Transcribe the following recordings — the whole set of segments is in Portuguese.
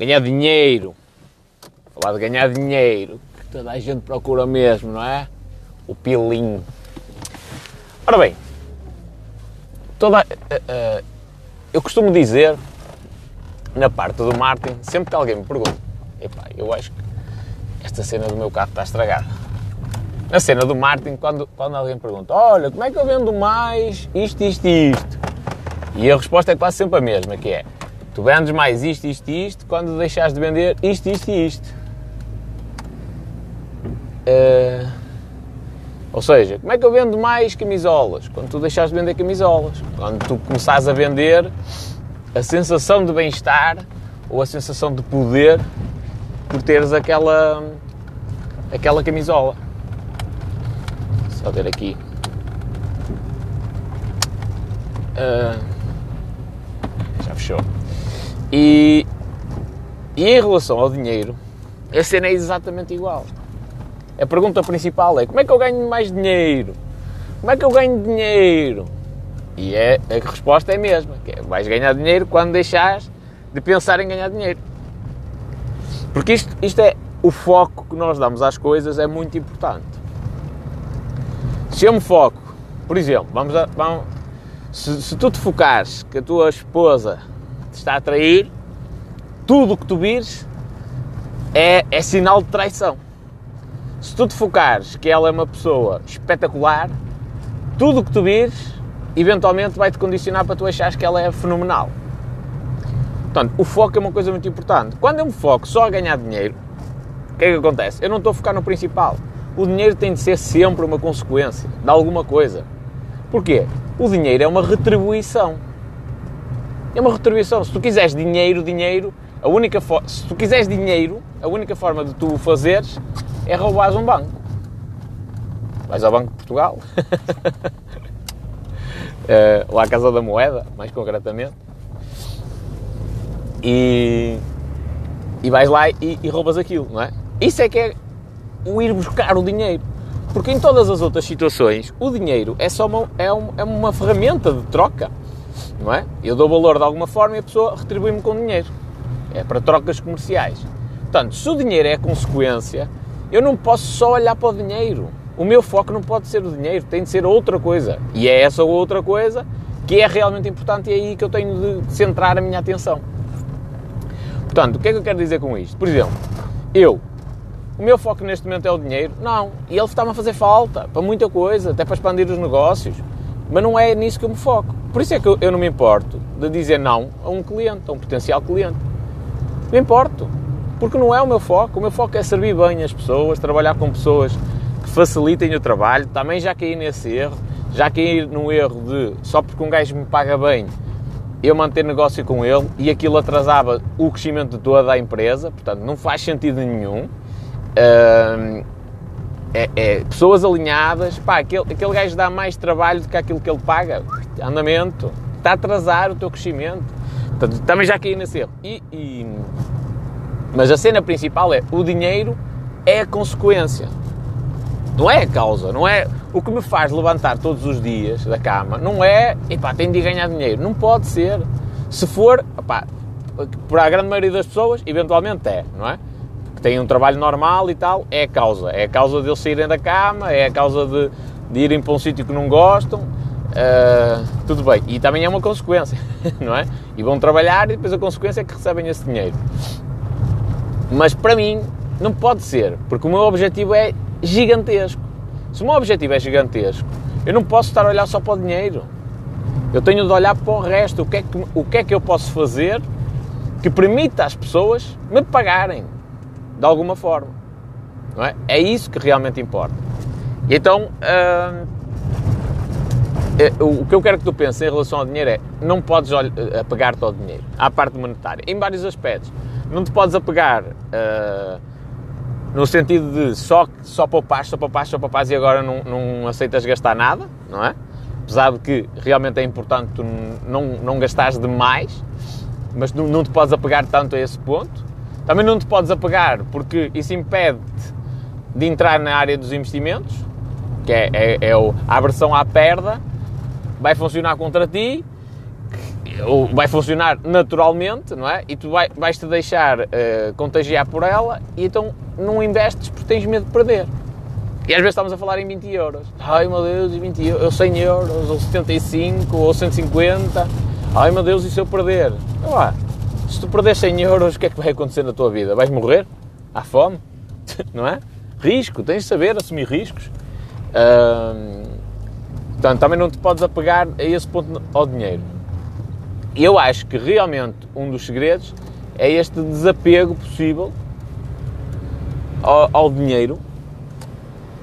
ganhar dinheiro. Falar de ganhar dinheiro, que toda a gente procura mesmo, não é? O pilim. Ora bem, toda, uh, uh, eu costumo dizer, na parte do marketing, sempre que alguém me pergunta, epá, eu acho que esta cena do meu carro está estragada. Na cena do marketing, quando, quando alguém pergunta, olha, como é que eu vendo mais isto, isto e isto? E a resposta é quase sempre a mesma, que é, tu vendes mais isto, isto e isto, quando deixares de vender isto, isto e isto. Uh, ou seja, como é que eu vendo mais camisolas? Quando tu deixares de vender camisolas. Quando tu começares a vender a sensação de bem-estar ou a sensação de poder por teres aquela, aquela camisola. Só ver aqui. Uh, já fechou. E, e em relação ao dinheiro, a cena é exatamente igual. A pergunta principal é como é que eu ganho mais dinheiro? Como é que eu ganho dinheiro? E é, a resposta é a mesma, é, vais ganhar dinheiro quando deixares de pensar em ganhar dinheiro. Porque isto, isto é o foco que nós damos às coisas é muito importante. Se eu me foco, por exemplo, vamos, a, vamos se, se, tu te focares que a tua esposa te está a trair, tudo o que tu vires é, é sinal de traição. Se tu te focares que ela é uma pessoa espetacular, tudo o que tu vires, eventualmente vai-te condicionar para tu achares que ela é fenomenal. Portanto, o foco é uma coisa muito importante. Quando eu me foco só a ganhar dinheiro, o que é que acontece? Eu não estou a focar no principal. O dinheiro tem de ser sempre uma consequência de alguma coisa. Porquê? O dinheiro é uma retribuição. É uma retribuição. Se tu quiseres dinheiro, dinheiro, a única se tu quiseres dinheiro, a única forma de tu o fazeres é roubares um banco. Vais ao Banco de Portugal, uh, lá à Casa da Moeda, mais concretamente, e, e vais lá e, e roubas aquilo, não é? Isso é que é o ir buscar o dinheiro. Porque em todas as outras situações, o dinheiro é só uma, é, um, é uma ferramenta de troca, não é? Eu dou valor de alguma forma e a pessoa retribui-me com dinheiro. É para trocas comerciais. Portanto, se o dinheiro é consequência, eu não posso só olhar para o dinheiro. O meu foco não pode ser o dinheiro, tem de ser outra coisa. E é essa outra coisa que é realmente importante e é aí que eu tenho de centrar a minha atenção. Portanto, o que é que eu quero dizer com isto? Por exemplo, eu, o meu foco neste momento é o dinheiro? Não. E ele está-me a fazer falta para muita coisa, até para expandir os negócios. Mas não é nisso que eu me foco. Por isso é que eu não me importo de dizer não a um cliente, a um potencial cliente. Me importo porque não é o meu foco. O meu foco é servir bem as pessoas, trabalhar com pessoas que facilitem o trabalho. Também já caí nesse erro, já caí no erro de só porque um gajo me paga bem eu manter negócio com ele e aquilo atrasava o crescimento de toda a empresa, portanto não faz sentido nenhum. É, é, pessoas alinhadas, pá, aquele, aquele gajo dá mais trabalho do que aquilo que ele paga, andamento, está a atrasar o teu crescimento. Portanto, também já caí nesse erro. E, e mas a cena principal é o dinheiro é a consequência. Não é a causa, não é o que me faz levantar todos os dias da cama, não é, epá, tenho de ganhar dinheiro, não pode ser. Se for, epá, para a grande maioria das pessoas, eventualmente é, não é? Que têm um trabalho normal e tal, é a causa. É a causa deles saírem da cama, é a causa de, de irem para um sítio que não gostam, uh, tudo bem. E também é uma consequência, não é? E vão trabalhar e depois a consequência é que recebem esse dinheiro. Mas para mim não pode ser, porque o meu objetivo é gigantesco. Se o meu objetivo é gigantesco, eu não posso estar a olhar só para o dinheiro. Eu tenho de olhar para o resto. O que é que, o que, é que eu posso fazer que permita às pessoas me pagarem de alguma forma? Não é? é isso que realmente importa. Então, hum, o que eu quero que tu penses em relação ao dinheiro é não podes apegar-te ao dinheiro, à parte monetária, em vários aspectos não te podes apegar uh, no sentido de só, só poupar, só poupar, só poupar e agora não, não aceitas gastar nada, não é? Apesar de que realmente é importante tu não, não gastares demais, mas não, não te podes apegar tanto a esse ponto. Também não te podes apegar porque isso impede-te de entrar na área dos investimentos, que é, é, é a aversão à perda, vai funcionar contra ti vai funcionar naturalmente, não é? E tu vai, vais-te deixar uh, contagiar por ela e então não investes porque tens medo de perder. E às vezes estamos a falar em 20 euros. Ai meu Deus, 20 euros, 100 euros, ou 75, ou 150. Ai meu Deus, e se eu perder? Ah, se tu perder 100 euros, o que é que vai acontecer na tua vida? Vais morrer? Há fome? Não é? Risco, tens de saber assumir riscos. portanto, também não te podes apegar a esse ponto ao dinheiro. Eu acho que realmente um dos segredos é este desapego possível ao, ao dinheiro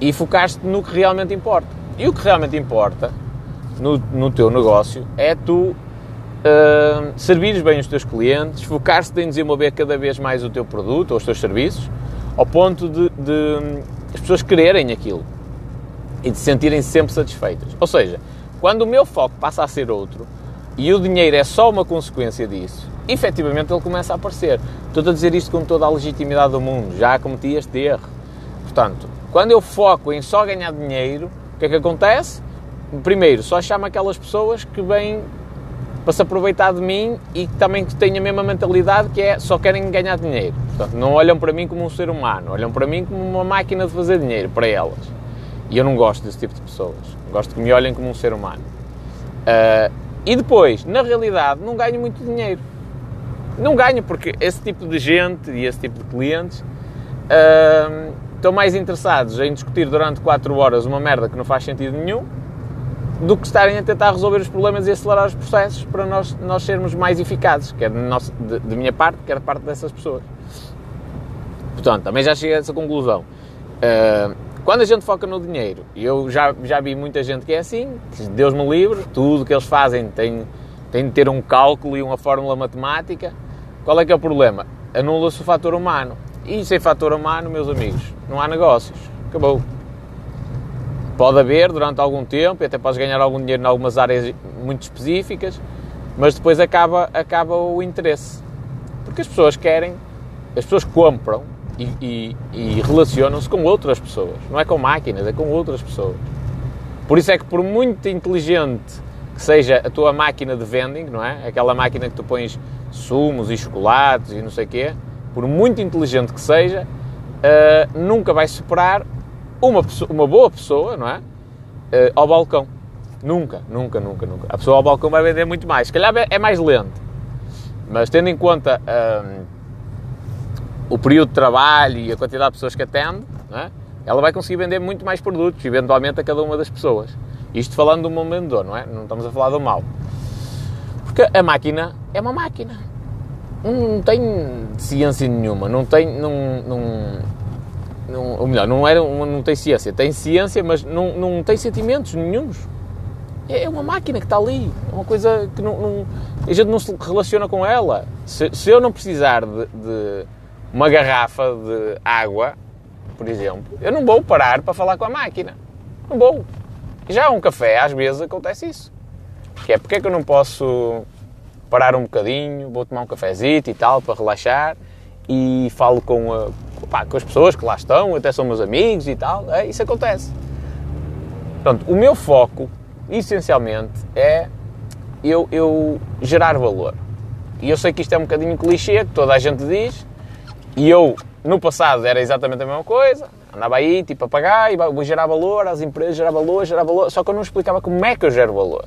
e focar-te no que realmente importa. E o que realmente importa no, no teu negócio é tu uh, servires bem os teus clientes, focar-te em desenvolver cada vez mais o teu produto ou os teus serviços, ao ponto de, de as pessoas quererem aquilo e de se sentirem sempre satisfeitas. Ou seja, quando o meu foco passa a ser outro e o dinheiro é só uma consequência disso, efetivamente ele começa a aparecer. Estou a dizer isto com toda a legitimidade do mundo, já cometi este erro. Portanto, quando eu foco em só ganhar dinheiro, o que é que acontece? Primeiro, só chamo aquelas pessoas que vêm para se aproveitar de mim e que também têm a mesma mentalidade que é só querem ganhar dinheiro. Portanto, não olham para mim como um ser humano, olham para mim como uma máquina de fazer dinheiro para elas. E eu não gosto desse tipo de pessoas. Gosto que me olhem como um ser humano. Uh, e depois, na realidade, não ganho muito dinheiro. Não ganho porque esse tipo de gente e esse tipo de clientes uh, estão mais interessados em discutir durante 4 horas uma merda que não faz sentido nenhum do que estarem a tentar resolver os problemas e acelerar os processos para nós, nós sermos mais eficazes, quer de, nosso, de, de minha parte, quer de parte dessas pessoas. Portanto, também já cheguei a essa conclusão. Uh, quando a gente foca no dinheiro, e eu já, já vi muita gente que é assim, Deus me livre, tudo que eles fazem tem, tem de ter um cálculo e uma fórmula matemática. Qual é que é o problema? Anula-se o fator humano. E sem fator humano, meus amigos, não há negócios. Acabou. Pode haver durante algum tempo, e até podes ganhar algum dinheiro em algumas áreas muito específicas, mas depois acaba, acaba o interesse. Porque as pessoas querem, as pessoas compram e, e, e relacionam-se com outras pessoas. Não é com máquinas, é com outras pessoas. Por isso é que, por muito inteligente que seja a tua máquina de vending, não é? Aquela máquina que tu pões sumos e chocolates e não sei o quê, por muito inteligente que seja, uh, nunca vai superar uma, pessoa, uma boa pessoa, não é? Uh, ao balcão. Nunca, nunca, nunca, nunca. A pessoa ao balcão vai vender muito mais. Se calhar é mais lento. Mas tendo em conta uh, o período de trabalho e a quantidade de pessoas que atende, é? ela vai conseguir vender muito mais produtos, eventualmente, a cada uma das pessoas. Isto falando um bom vendedor, não é? Não estamos a falar do mal. Porque a máquina é uma máquina não tem ciência nenhuma, não tem, não, não, não, ou melhor, não, era, não tem ciência, tem ciência, mas não, não tem sentimentos nenhums. É, é uma máquina que está ali, é uma coisa que não, não, a gente não se relaciona com ela. Se, se eu não precisar de, de, uma garrafa de água, por exemplo, eu não vou parar para falar com a máquina. Não vou. Já um café, às vezes, acontece isso. Que é porque é que eu não posso parar um bocadinho, vou tomar um cafezito e tal para relaxar e falo com, a, pá, com as pessoas que lá estão, até são meus amigos e tal, é, isso acontece. Portanto, o meu foco, essencialmente, é eu, eu gerar valor. E eu sei que isto é um bocadinho clichê, que toda a gente diz, e eu, no passado, era exatamente a mesma coisa, andava aí, tipo, a pagar, e gerar valor às empresas, gerar valor, gerar valor, só que eu não explicava como é que eu gero valor.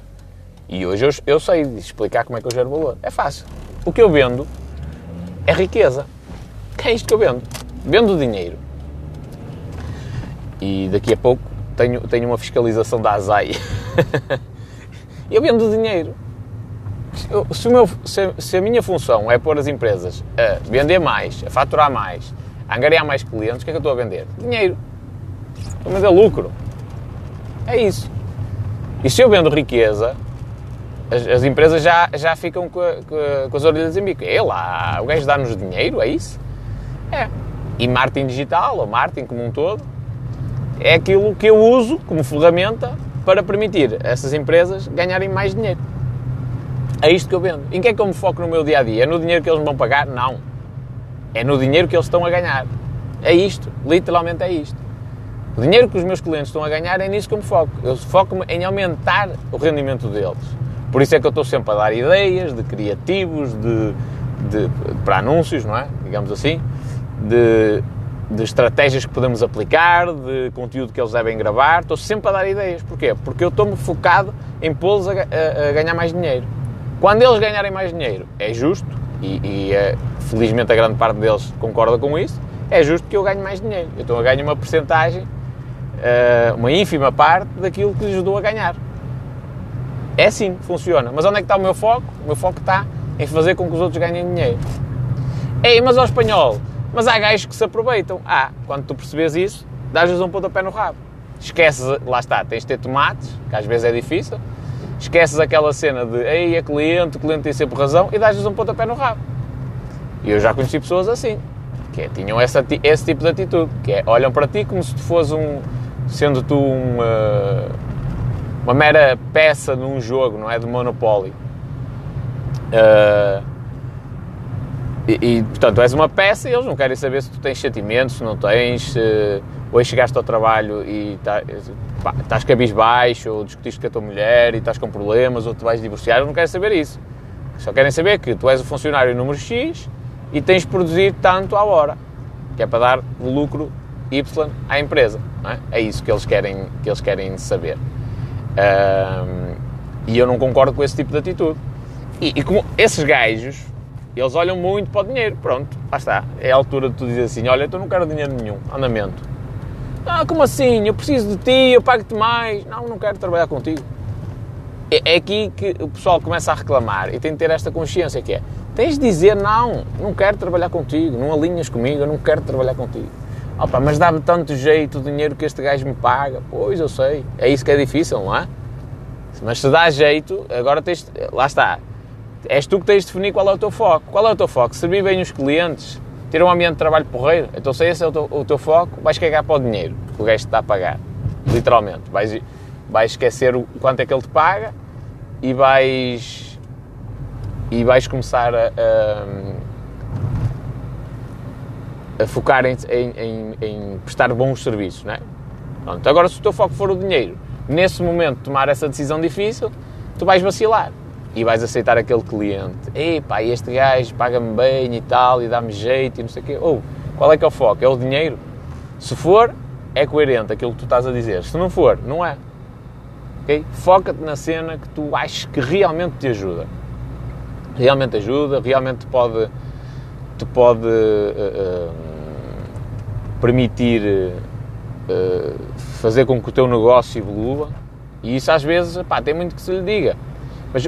E hoje eu, eu sei explicar como é que eu gero valor. É fácil. O que eu vendo é riqueza. Que é isto que eu vendo? Vendo dinheiro. E daqui a pouco tenho, tenho uma fiscalização da ASAI. eu vendo dinheiro. Se, meu, se, se, a minha função é pôr as empresas a vender mais, a faturar mais, a angariar mais clientes, o que é que eu estou a vender? Dinheiro. Estou a vender lucro. É isso. E se eu vendo riqueza, as, as, empresas já, já ficam com, com, com as orelhas em bico. É lá, o gajo dá-nos dinheiro, é isso? É. E marketing digital, ou marketing como um todo, é aquilo que eu uso como ferramenta para permitir essas empresas ganharem mais dinheiro. É isto que eu vendo. Em que é que eu me foco no meu dia a dia? É no dinheiro que eles me vão pagar? Não. É no dinheiro que eles estão a ganhar. É isto. Literalmente é isto. O dinheiro que os meus clientes estão a ganhar é nisso que eu me foco. Eu foco-me em aumentar o rendimento deles. Por isso é que eu estou sempre a dar ideias de criativos, de, de para anúncios, não é? Digamos assim, de, de estratégias que podemos aplicar, de conteúdo que eles devem gravar. Estou sempre a dar ideias. Porquê? Porque eu estou-me focado em pô-los a, a, a, ganhar mais dinheiro. Quando eles ganharem mais dinheiro, é justo, e, e é, felizmente a grande parte deles concorda com isso, é justo que eu ganhe mais dinheiro. Então eu ganho uma porcentagem, eh, uma ínfima parte daquilo que lhes dou a ganhar. É assim funciona. Mas onde é que está o meu foco? O meu foco está em fazer com que os outros ganhem dinheiro. Ei, mas ao espanhol, mas há gajos que se aproveitam. Ah, quando tu percebes isso, dás-lhes um pontapé no rabo. Esqueces, lá está, tens de ter tomates, que às vezes é difícil. Esqueces aquela cena de, ei, é cliente, o cliente tem sempre razão, e dás-lhes um pontapé no rabo. E eu já conheci pessoas assim, que é, tinham essa, esse tipo de atitude, que é, olham para ti como se tu fores um, sendo tu uma, uma mera peça num jogo, não é? De Monopoly. Uh, e, e, portanto, és uma peça e eles não querem saber se tu tens sentimentos, se não tens, se hoje chegaste ao trabalho e tá, pá, estás cabisbaixo, ou discutiste com a tua mulher e estás com problemas, ou tu vais divorciar, eles não querem saber isso. Só querem saber que tu és o funcionário número X e tens de produzir tanto à hora, que é para dar lucro Y à empresa. É? é? isso que eles querem, que eles querem saber. Um, e eu não concordo com esse tipo de atitude. E, e, como esses gajos, eles olham muito para o dinheiro. Pronto, lá está. É a altura de tu dizer assim: olha, eu não quero dinheiro nenhum, andamento. Ah, como assim? Eu preciso de ti, eu pago-te mais. Não, não quero trabalhar contigo. É, é aqui que o pessoal começa a reclamar e tem de ter esta consciência que é Tens de dizer não, não quero trabalhar contigo, não alinhas comigo, eu não quero trabalhar contigo. Opa, mas dá-me tanto jeito o dinheiro que este gajo me paga. Pois, eu sei. É isso que é difícil, não é? Mas se dá jeito, agora tens... Lá está. És tu que tens de definir qual é o teu foco. Qual é o teu foco? Servir bem os clientes, ter um ambiente de trabalho porreiro. Então se esse é o teu, o teu foco, vais cagar para o dinheiro que o gajo te está a pagar. Literalmente. Vais, vais esquecer o quanto é que ele te paga e vais e vais começar a, a, a focar em, em, em, prestar bons serviços, não é? Pronto, agora se o teu foco for o dinheiro, nesse momento tomar essa decisão difícil, tu vais vacilar e vais aceitar aquele cliente. Epá, este gajo paga-me bem e tal, e dá-me jeito e não sei o quê. Ou, qual é que é o foco? É o dinheiro? Se for, é coerente aquilo que tu estás a dizer. Se não for, não é. Okay? Foca-te na cena que tu achas que realmente te ajuda realmente ajuda, realmente pode, te pode uh, uh, permitir uh, fazer com que o teu negócio evolua e isso às vezes pá, tem muito que se lhe diga. Mas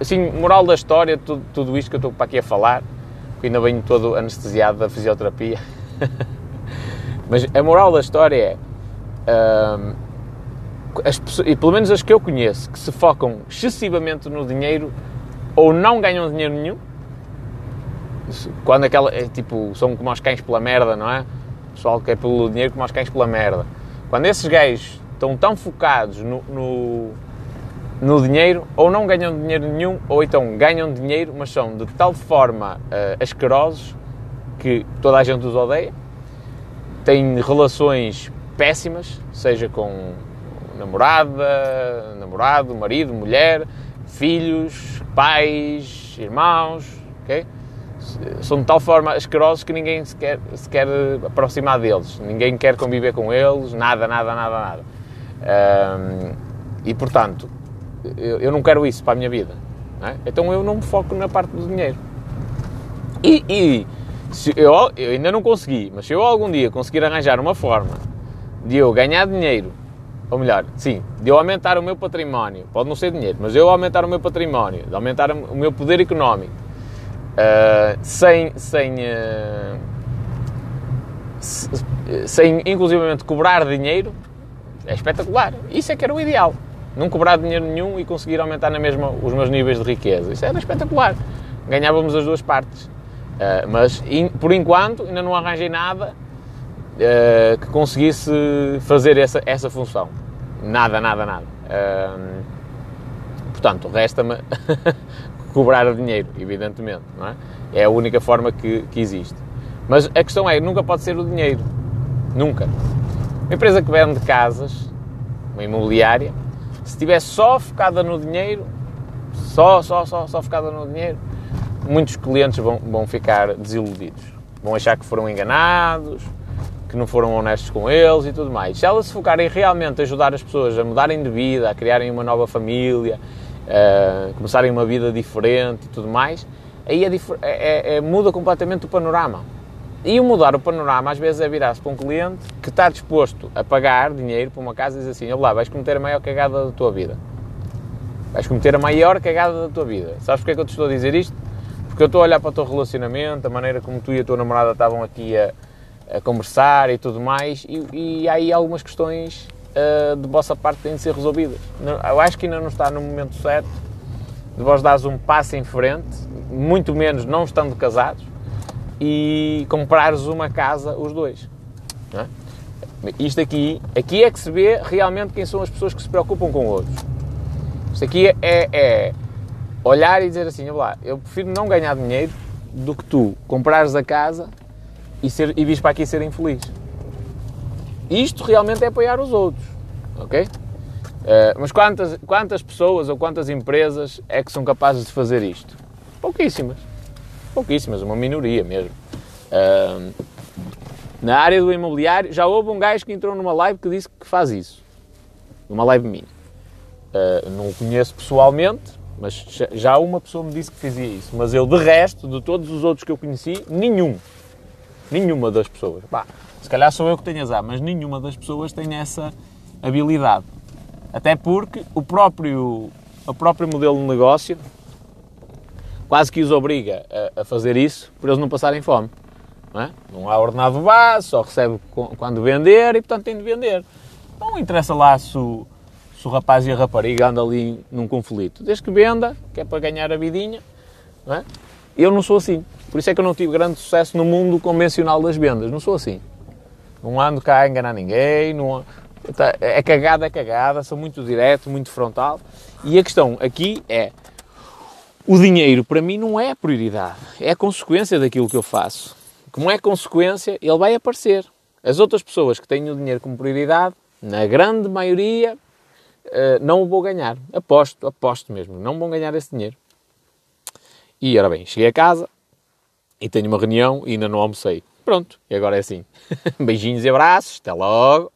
assim, moral da história, tudo, tudo isto que eu estou para aqui a falar, que ainda venho todo anestesiado da fisioterapia, mas a moral da história é. As, e pelo menos as que eu conheço, que se focam excessivamente no dinheiro, ou não ganham dinheiro nenhum, quando aquela, é, tipo, são como os cães pela merda, não é? O pessoal que é pelo dinheiro como os cães pela merda. Quando esses gajos estão tão focados no, no, no, dinheiro, ou não ganham dinheiro nenhum, ou então ganham dinheiro, mas são de tal forma uh, asquerosos que toda a gente os odeia, têm relações péssimas, seja com namorada, namorado, marido, mulher, filhos, pais, irmãos, ok? São de tal forma asquerosos que ninguém se quer, se quer aproximar deles, ninguém quer conviver com eles, nada, nada, nada, nada. Um, e portanto, eu, eu, não quero isso para a minha vida. É? Então eu não me foco na parte do dinheiro. E, e eu, eu ainda não consegui, mas se eu algum dia conseguir arranjar uma forma de eu ganhar dinheiro ou melhor, sim, de eu aumentar o meu património, pode não ser dinheiro, mas eu aumentar o meu património, de aumentar o meu poder económico, uh, sem, sem, uh, sem inclusivamente cobrar dinheiro, é espetacular. Isso é que era o ideal. Não cobrar dinheiro nenhum e conseguir aumentar na mesma os meus níveis de riqueza. Isso era espetacular. Ganhávamos as duas partes. Uh, mas, in, por enquanto, ainda não arranjei nada uh, que conseguisse fazer essa, essa função. Nada, nada, nada. Uh, portanto, resta-me cobrar dinheiro, evidentemente, não é? É a única forma que, que existe. Mas a questão é, nunca pode ser o dinheiro. Nunca. Uma empresa que vende casas, uma imobiliária, se estiver só focada no dinheiro, só, só, só, só focada no dinheiro, muitos clientes vão, vão ficar desiludidos. Vão achar que foram enganados, que não foram honestos com eles e tudo mais. Se elas se focarem realmente a ajudar as pessoas a mudarem de vida, a criarem uma nova família, a começarem uma vida diferente e tudo mais, aí é, é, é, muda completamente o panorama. E o mudar o panorama às vezes é virar-se para um cliente que está disposto a pagar dinheiro para uma casa e dizer assim, olá, vais cometer a maior cagada da tua vida. Vais cometer a maior cagada da tua vida. Sabes porque é que eu te estou a dizer isto? Porque eu estou a olhar para o teu relacionamento, a maneira como tu e a tua namorada estavam aqui a, a conversar e tudo mais, e, e há aí algumas questões uh, de vossa parte têm de ser resolvidas. Eu acho que ainda não está no momento certo de vós dares um passo em frente, muito menos não estando casados, e comprares uma casa os dois. É? Isto aqui, aqui é que se vê realmente quem são as pessoas que se preocupam com outros. Isto aqui é, é, olhar e dizer assim, lá, eu prefiro não ganhar dinheiro do que tu comprares a casa e, ser, e vis para aqui ser infeliz. Isto realmente é apoiar os outros, ok? Uh, mas quantas, quantas pessoas ou quantas empresas é que são capazes de fazer isto? Pouquíssimas. Pouquíssimas, uma minoria mesmo. Uh, na área do imobiliário, já houve um gajo que entrou numa live que disse que faz isso. Numa live minha. Uh, não o conheço pessoalmente, mas já uma pessoa me disse que fazia isso. Mas eu, de resto, de todos os outros que eu conheci, nenhum. Nenhuma das pessoas. Bah, se calhar sou eu que tenho azar, mas nenhuma das pessoas tem essa habilidade. Até porque o próprio, o próprio modelo de negócio quase que os obriga a, a fazer isso por eles não passarem fome. Não, é? não há ordenado base, só recebe quando vender e, portanto, tem de vender. Não interessa lá se o, se o rapaz e a rapariga andam ali num conflito. Desde que venda, que é para ganhar a vidinha, não é? eu não sou assim. Por isso é que eu não tive grande sucesso no mundo convencional das vendas. Não sou assim. Não ando cá a enganar ninguém, não, é cagada, é cagada, sou muito direto, muito frontal. E a questão aqui é, o dinheiro para mim não é prioridade, é consequência daquilo que eu faço. Como é consequência, ele vai aparecer. As outras pessoas que têm o dinheiro como prioridade, na grande maioria, eh, não o vou ganhar. Aposto, aposto mesmo, não vão ganhar esse dinheiro. E, ora bem, cheguei a casa e tenho uma reunião e ainda não almocei. Pronto, e agora é assim. Beijinhos e abraços, até logo.